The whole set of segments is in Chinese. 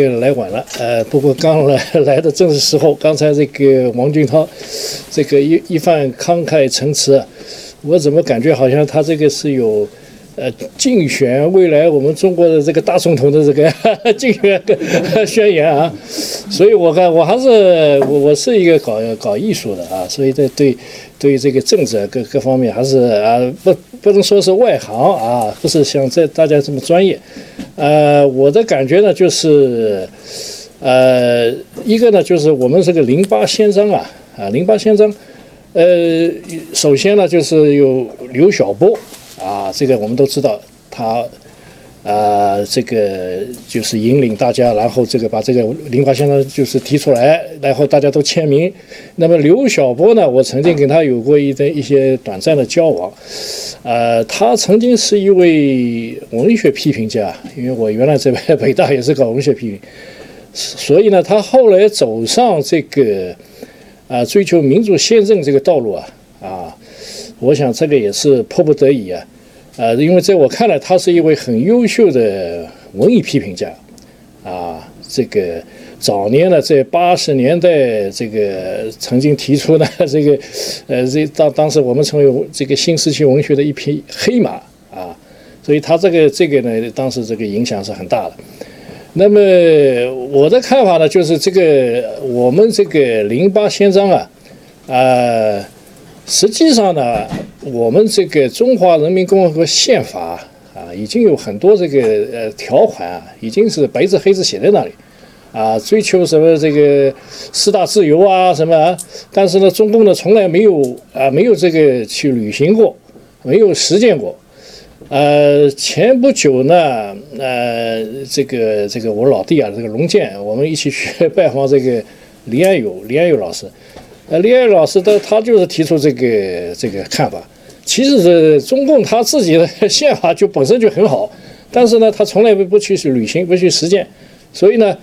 个来晚了，呃，不过刚来来的正是时候。刚才这个王俊涛，这个一一番慷慨陈词，我怎么感觉好像他这个是有。呃，竞选未来我们中国的这个大总统的这个 竞选宣言啊，所以我看我还是我我是一个搞搞艺术的啊，所以对对对这个政治各各方面还是啊不不能说是外行啊，不是像这大家这么专业。呃，我的感觉呢就是，呃，一个呢就是我们这个零八宪章啊啊零八宪章，呃，首先呢就是有刘晓波。啊，这个我们都知道，他，啊，这个就是引领大家，然后这个把这个零八宪章就是提出来，然后大家都签名。那么刘晓波呢，我曾经跟他有过一的一些短暂的交往，呃，他曾经是一位文学批评家，因为我原来在北大也是搞文学批评，所以呢，他后来走上这个啊追求民主宪政这个道路啊，啊。我想这个也是迫不得已啊，呃，因为在我看来，他是一位很优秀的文艺批评家，啊，这个早年呢，在八十年代，这个曾经提出呢，这个，呃，这当当时我们称为这个新时期文学的一匹黑马啊，所以他这个这个呢，当时这个影响是很大的。那么我的看法呢，就是这个我们这个零八宪章啊，啊。实际上呢，我们这个中华人民共和国宪法啊，已经有很多这个呃条款啊，已经是白纸黑字写在那里，啊，追求什么这个四大自由啊什么，但是呢，中共呢从来没有啊没有这个去履行过，没有实践过。呃，前不久呢，呃，这个这个我老弟啊，这个龙健，我们一起去拜访这个李安友，李安友老师。呃，李安友老师的他就是提出这个这个看法。其实是中共他自己的 宪法就本身就很好，但是呢，他从来不不去履行，不去实践，所以呢，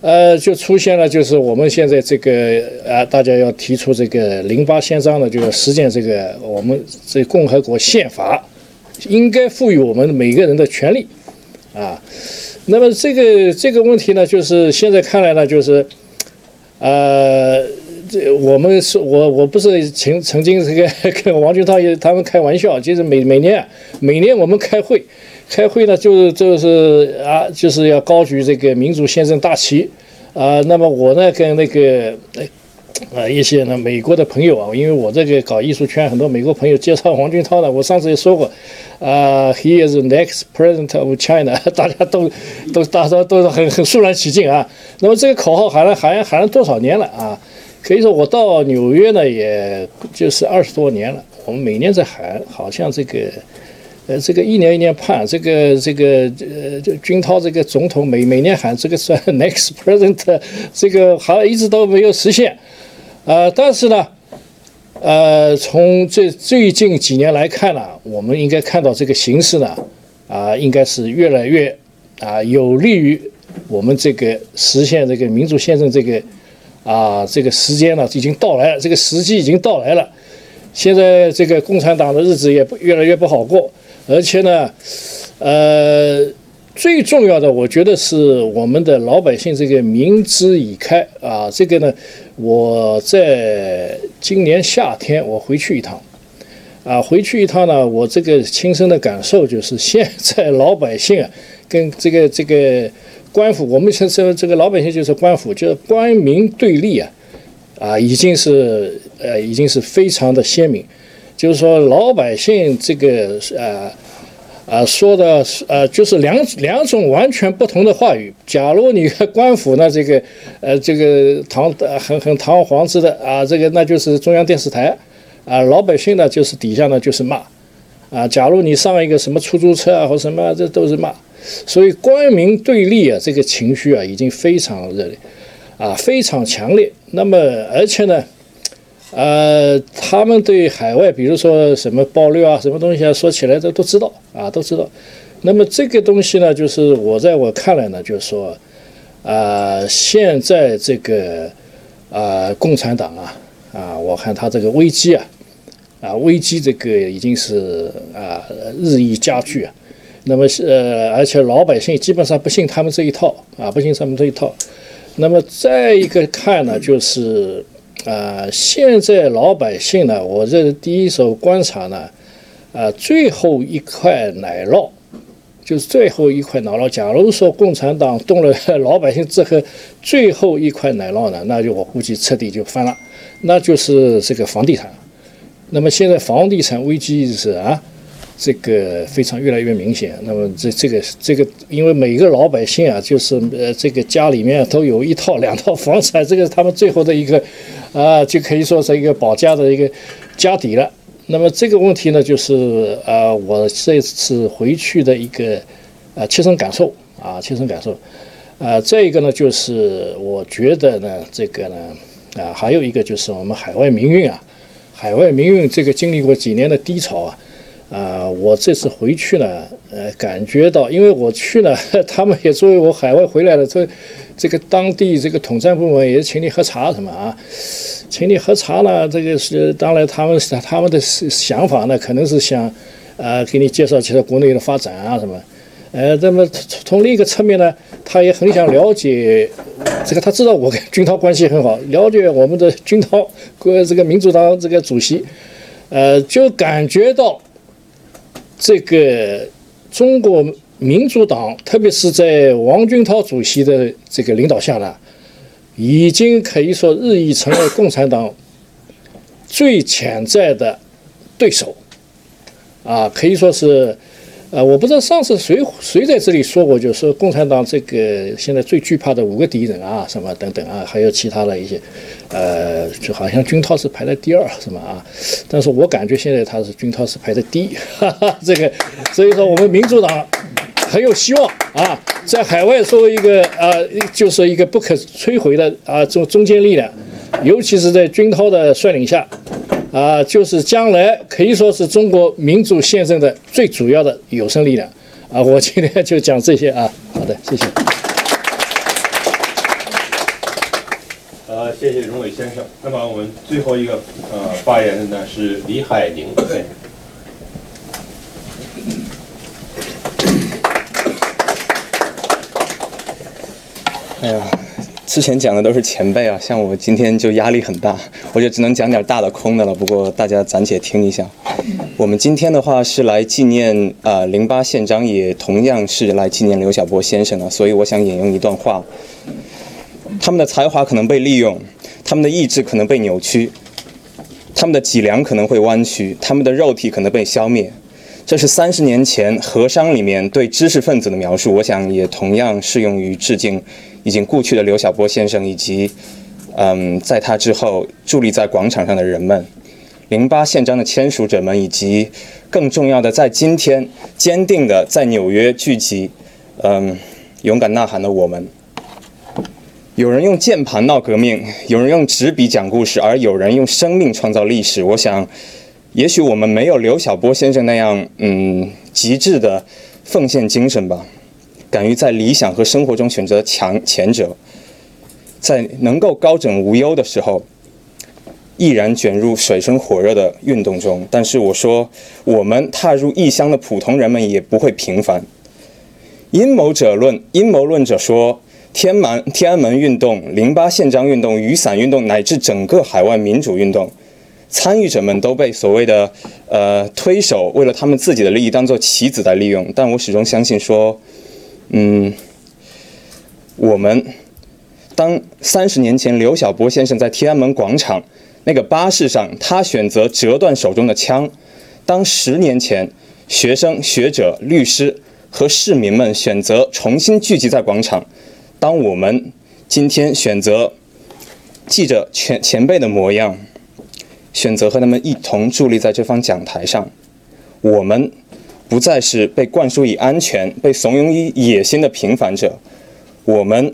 呃，就出现了就是我们现在这个啊，大家要提出这个零八宪章呢，就要实践这个我们这共和国宪法应该赋予我们每个人的权利啊。那么这个这个问题呢，就是现在看来呢，就是呃。这我们是我我不是曾曾经这个跟王俊涛也他们开玩笑，就是每每年每年我们开会，开会呢就是就是啊就是要高举这个民主宪政大旗啊。那么我呢跟那个啊一些呢美国的朋友啊，因为我这个搞艺术圈很多美国朋友介绍王俊涛呢，我上次也说过啊，He is next president of China，大家都都大家都是很很肃然起敬啊。那么这个口号喊了喊喊了多少年了啊？可以说，我到纽约呢，也就是二十多年了。我们每年在喊，好像这个，呃，这个一年一年盼，这个这个呃，军涛这个总统每每年喊这个算 next president，这个还一直都没有实现。呃，但是呢，呃，从最最近几年来看呢，我们应该看到这个形势呢，啊，应该是越来越啊，有利于我们这个实现这个民主宪政这个。啊，这个时间呢已经到来了，这个时机已经到来了。现在这个共产党的日子也不越来越不好过，而且呢，呃，最重要的，我觉得是我们的老百姓这个民之已开啊。这个呢，我在今年夏天我回去一趟，啊，回去一趟呢，我这个亲身的感受就是，现在老百姓啊，跟这个这个。官府，我们现在这个老百姓就是官府，就是官民对立啊，啊，已经是呃，已经是非常的鲜明。就是说，老百姓这个呃啊说的呃，就是两两种完全不同的话语。假如你官府呢，这个呃，这个堂很很堂皇之的啊，这个那就是中央电视台啊，老百姓呢就是底下呢就是骂啊。假如你上一个什么出租车啊或什么，这都是骂。所以官民对立啊，这个情绪啊，已经非常热烈，啊，非常强烈。那么，而且呢，呃，他们对海外，比如说什么爆料啊，什么东西啊，说起来都都知道啊，都知道。那么这个东西呢，就是我在我看来呢，就是说，啊，现在这个啊，共产党啊，啊，我看他这个危机啊，啊，危机这个已经是啊，日益加剧啊。那么呃，而且老百姓基本上不信他们这一套啊，不信他们这一套。那么再一个看呢，就是啊，现在老百姓呢，我这第一手观察呢，啊，最后一块奶酪，就是最后一块奶酪。假如说共产党动了 老百姓这个最后一块奶酪呢，那就我估计彻底就翻了，那就是这个房地产。那么现在房地产危机是啊。这个非常越来越明显。那么这这个这个，因为每个老百姓啊，就是呃，这个家里面都有一套两套房产，这个是他们最后的一个啊，就可以说是一个保家的一个家底了。那么这个问题呢，就是啊，我这次回去的一个啊切身感受啊，切身感受。啊，再一个呢，就是我觉得呢，这个呢啊，还有一个就是我们海外民运啊，海外民运这个经历过几年的低潮啊。啊，我这次回去呢，呃，感觉到，因为我去呢，他们也作为我海外回来的，这这个当地这个统战部门也请你喝茶什么啊，请你喝茶呢，这个是当然他们他们的想法呢，可能是想，呃，给你介绍介绍国内的发展啊什么，呃，那么从从另一个侧面呢，他也很想了解这个，他知道我跟军涛关系很好，了解我们的军涛，国这个民主党这个主席，呃，就感觉到。这个中国民主党，特别是在王军涛主席的这个领导下呢，已经可以说日益成为共产党最潜在的对手，啊，可以说是。呃，我不知道上次谁谁在这里说过，就是说共产党这个现在最惧怕的五个敌人啊，什么等等啊，还有其他的一些，呃，就好像军涛是排在第二，是吗啊？但是我感觉现在他是军涛是排在第一，哈哈，这个，所以说我们民主党很有希望啊，在海外作为一个啊，就是一个不可摧毁的啊中中坚力量，尤其是在军涛的率领下。啊，就是将来可以说是中国民主宪政的最主要的有生力量啊！我今天就讲这些啊。好的，谢谢。呃，谢谢荣伟先生。那么我们最后一个呃发言的呢是李海宁。对。哎呀。之前讲的都是前辈啊，像我今天就压力很大，我就只能讲点大的空的了。不过大家暂且听一下。我们今天的话是来纪念啊零八宪章，也同样是来纪念刘晓波先生的，所以我想引用一段话：他们的才华可能被利用，他们的意志可能被扭曲，他们的脊梁可能会弯曲，他们的肉体可能被消灭。这是三十年前和商里面对知识分子的描述，我想也同样适用于致敬。已经故去的刘晓波先生，以及，嗯，在他之后伫立在广场上的人们，零八宪章的签署者们，以及更重要的，在今天坚定的在纽约聚集，嗯，勇敢呐喊的我们。有人用键盘闹革命，有人用纸笔讲故事，而有人用生命创造历史。我想，也许我们没有刘晓波先生那样，嗯，极致的奉献精神吧。敢于在理想和生活中选择强前者，在能够高枕无忧的时候，毅然卷入水深火热的运动中。但是我说，我们踏入异乡的普通人们也不会平凡。阴谋者论，阴谋论者说，天安天安门运动、零八宪章运动、雨伞运动乃至整个海外民主运动，参与者们都被所谓的呃推手为了他们自己的利益当做棋子在利用。但我始终相信说。嗯，我们当三十年前刘晓波先生在天安门广场那个巴士上，他选择折断手中的枪；当十年前学生、学者、律师和市民们选择重新聚集在广场；当我们今天选择记着前前辈的模样，选择和他们一同伫立在这方讲台上，我们。不再是被灌输以安全、被怂恿以野心的平凡者，我们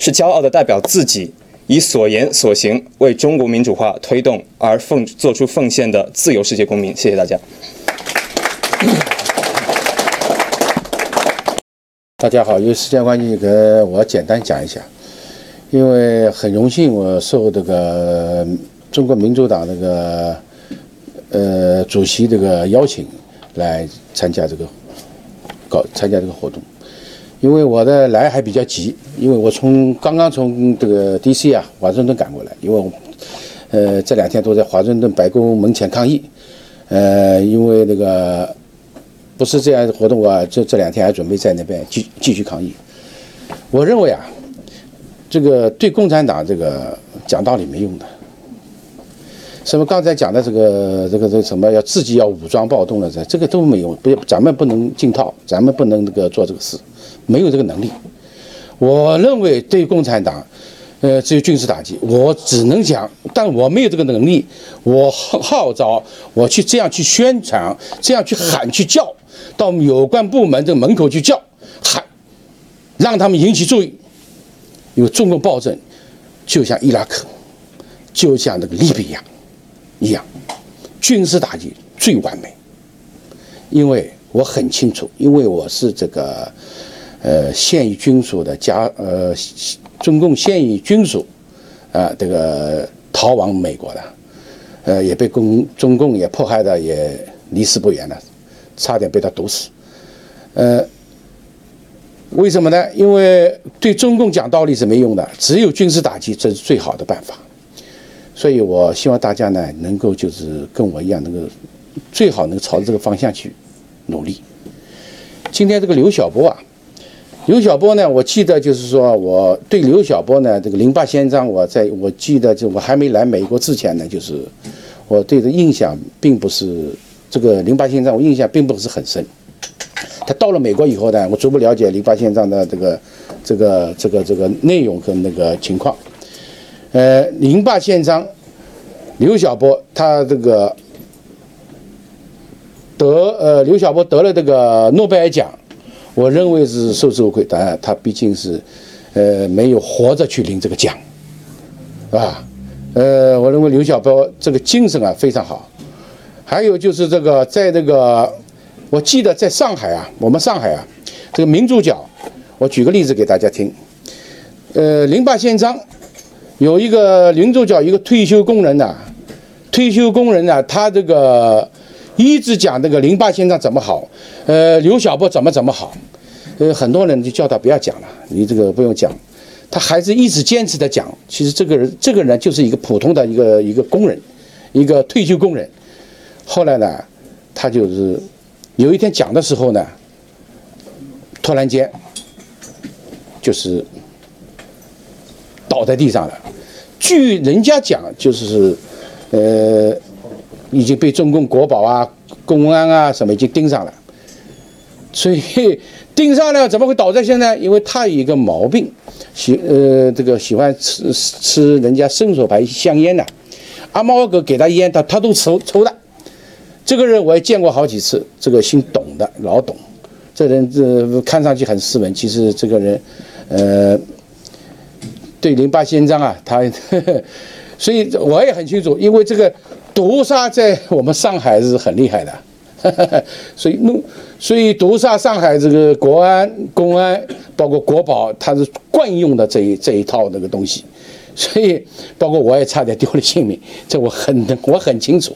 是骄傲的代表自己，以所言所行为中国民主化推动而奉做出奉献的自由世界公民。谢谢大家。大家好，因为时间关系，给我简单讲一下。因为很荣幸，我受这个中国民主党那个呃主席这个邀请。来参加这个搞参加这个活动。因为我的来还比较急，因为我从刚刚从这个 D.C. 啊华盛顿赶过来，因为我呃这两天都在华盛顿白宫门前抗议，呃，因为那个不是这样的活动啊，这这两天还准备在那边继继续抗议。我认为啊，这个对共产党这个讲道理没用的。什么刚才讲的这个这个这什么要自己要武装暴动了，这这个都没用，不，咱们不能进套，咱们不能那个做这个事。没有这个能力，我认为对共产党，呃，只有军事打击。我只能讲，但我没有这个能力。我号召，我去这样去宣传，这样去喊去叫，到有关部门的门口去叫喊，让他们引起注意。因为中共暴政就像伊拉克，就像那个利比亚一样，军事打击最完美。因为我很清楚，因为我是这个。呃，现役军属的家，呃，中共现役军属，啊，这个逃往美国的，呃，也被共中共也迫害的也离死不远了，差点被他毒死。呃，为什么呢？因为对中共讲道理是没用的，只有军事打击，这是最好的办法。所以我希望大家呢，能够就是跟我一样，能够最好能朝着这个方向去努力。今天这个刘晓波啊。刘晓波呢？我记得就是说，我对刘晓波呢，这个《零八宪章》，我在我记得就我还没来美国之前呢，就是我对这印象并不是这个《零八宪章》，我印象并不是很深。他到了美国以后呢，我逐步了解《零八宪章》的这个这个这个这个内容和那个情况。呃，《零八宪章》，刘晓波他这个得呃，刘晓波得了这个诺贝尔奖。我认为是受之无愧，当然他毕竟是，呃，没有活着去领这个奖，是吧？呃，我认为刘晓波这个精神啊非常好。还有就是这个，在这个，我记得在上海啊，我们上海啊，这个民主角，我举个例子给大家听。呃，零八宪章有一个民主角，一个退休工人呐，退休工人呢，他这个。一直讲这个零八先生怎么好，呃，刘晓波怎么怎么好，呃，很多人就叫他不要讲了，你这个不用讲，他还是一直坚持的讲。其实这个人，这个人就是一个普通的一个一个工人，一个退休工人。后来呢，他就是有一天讲的时候呢，突然间就是倒在地上了。据人家讲，就是呃。已经被中共国保啊、公安啊什么已经盯上了，所以盯上了怎么会倒在现在？因为他有一个毛病，喜呃这个喜欢吃吃人家伸手牌香烟的，阿猫哥给他烟，他他都抽抽的。这个人我也见过好几次，这个姓董的老董，这人这看上去很斯文，其实这个人呃对零八宪章啊，他 所以我也很清楚，因为这个。毒杀在我们上海是很厉害的，所以弄，所以毒杀上海这个国安、公安，包括国保，它是惯用的这一这一套那个东西，所以包括我也差点丢了性命，这我很我很清楚。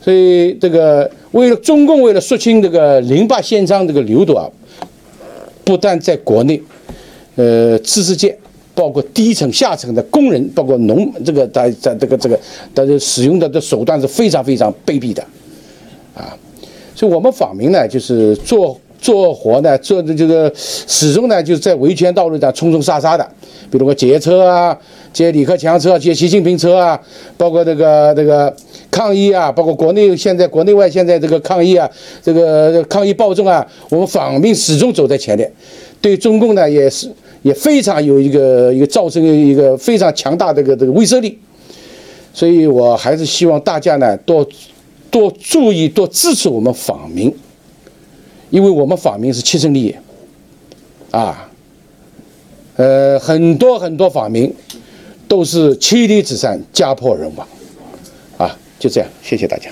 所以这个为了中共为了肃清这个零八宪章这个流毒啊，不但在国内，呃，知识界。包括低层、下层的工人，包括农，这个在在这个这个，大家使用的的手段是非常非常卑鄙的，啊，所以我们访民呢，就是做做活呢，做的这个始终呢，就是在维权道路上冲冲杀杀的，比如说劫车啊，劫李克强车，劫习近平车啊，包括这个这个抗议啊，包括国内现在国内外现在这个抗议啊，这个抗议暴政啊，我们访民始终走在前列，对中共呢也是。也非常有一个一个造成一个非常强大的一个这个威慑力，所以我还是希望大家呢多多注意多支持我们访民，因为我们访民是切身利益，啊，呃，很多很多访民都是妻离子散家破人亡，啊，就这样，谢谢大家。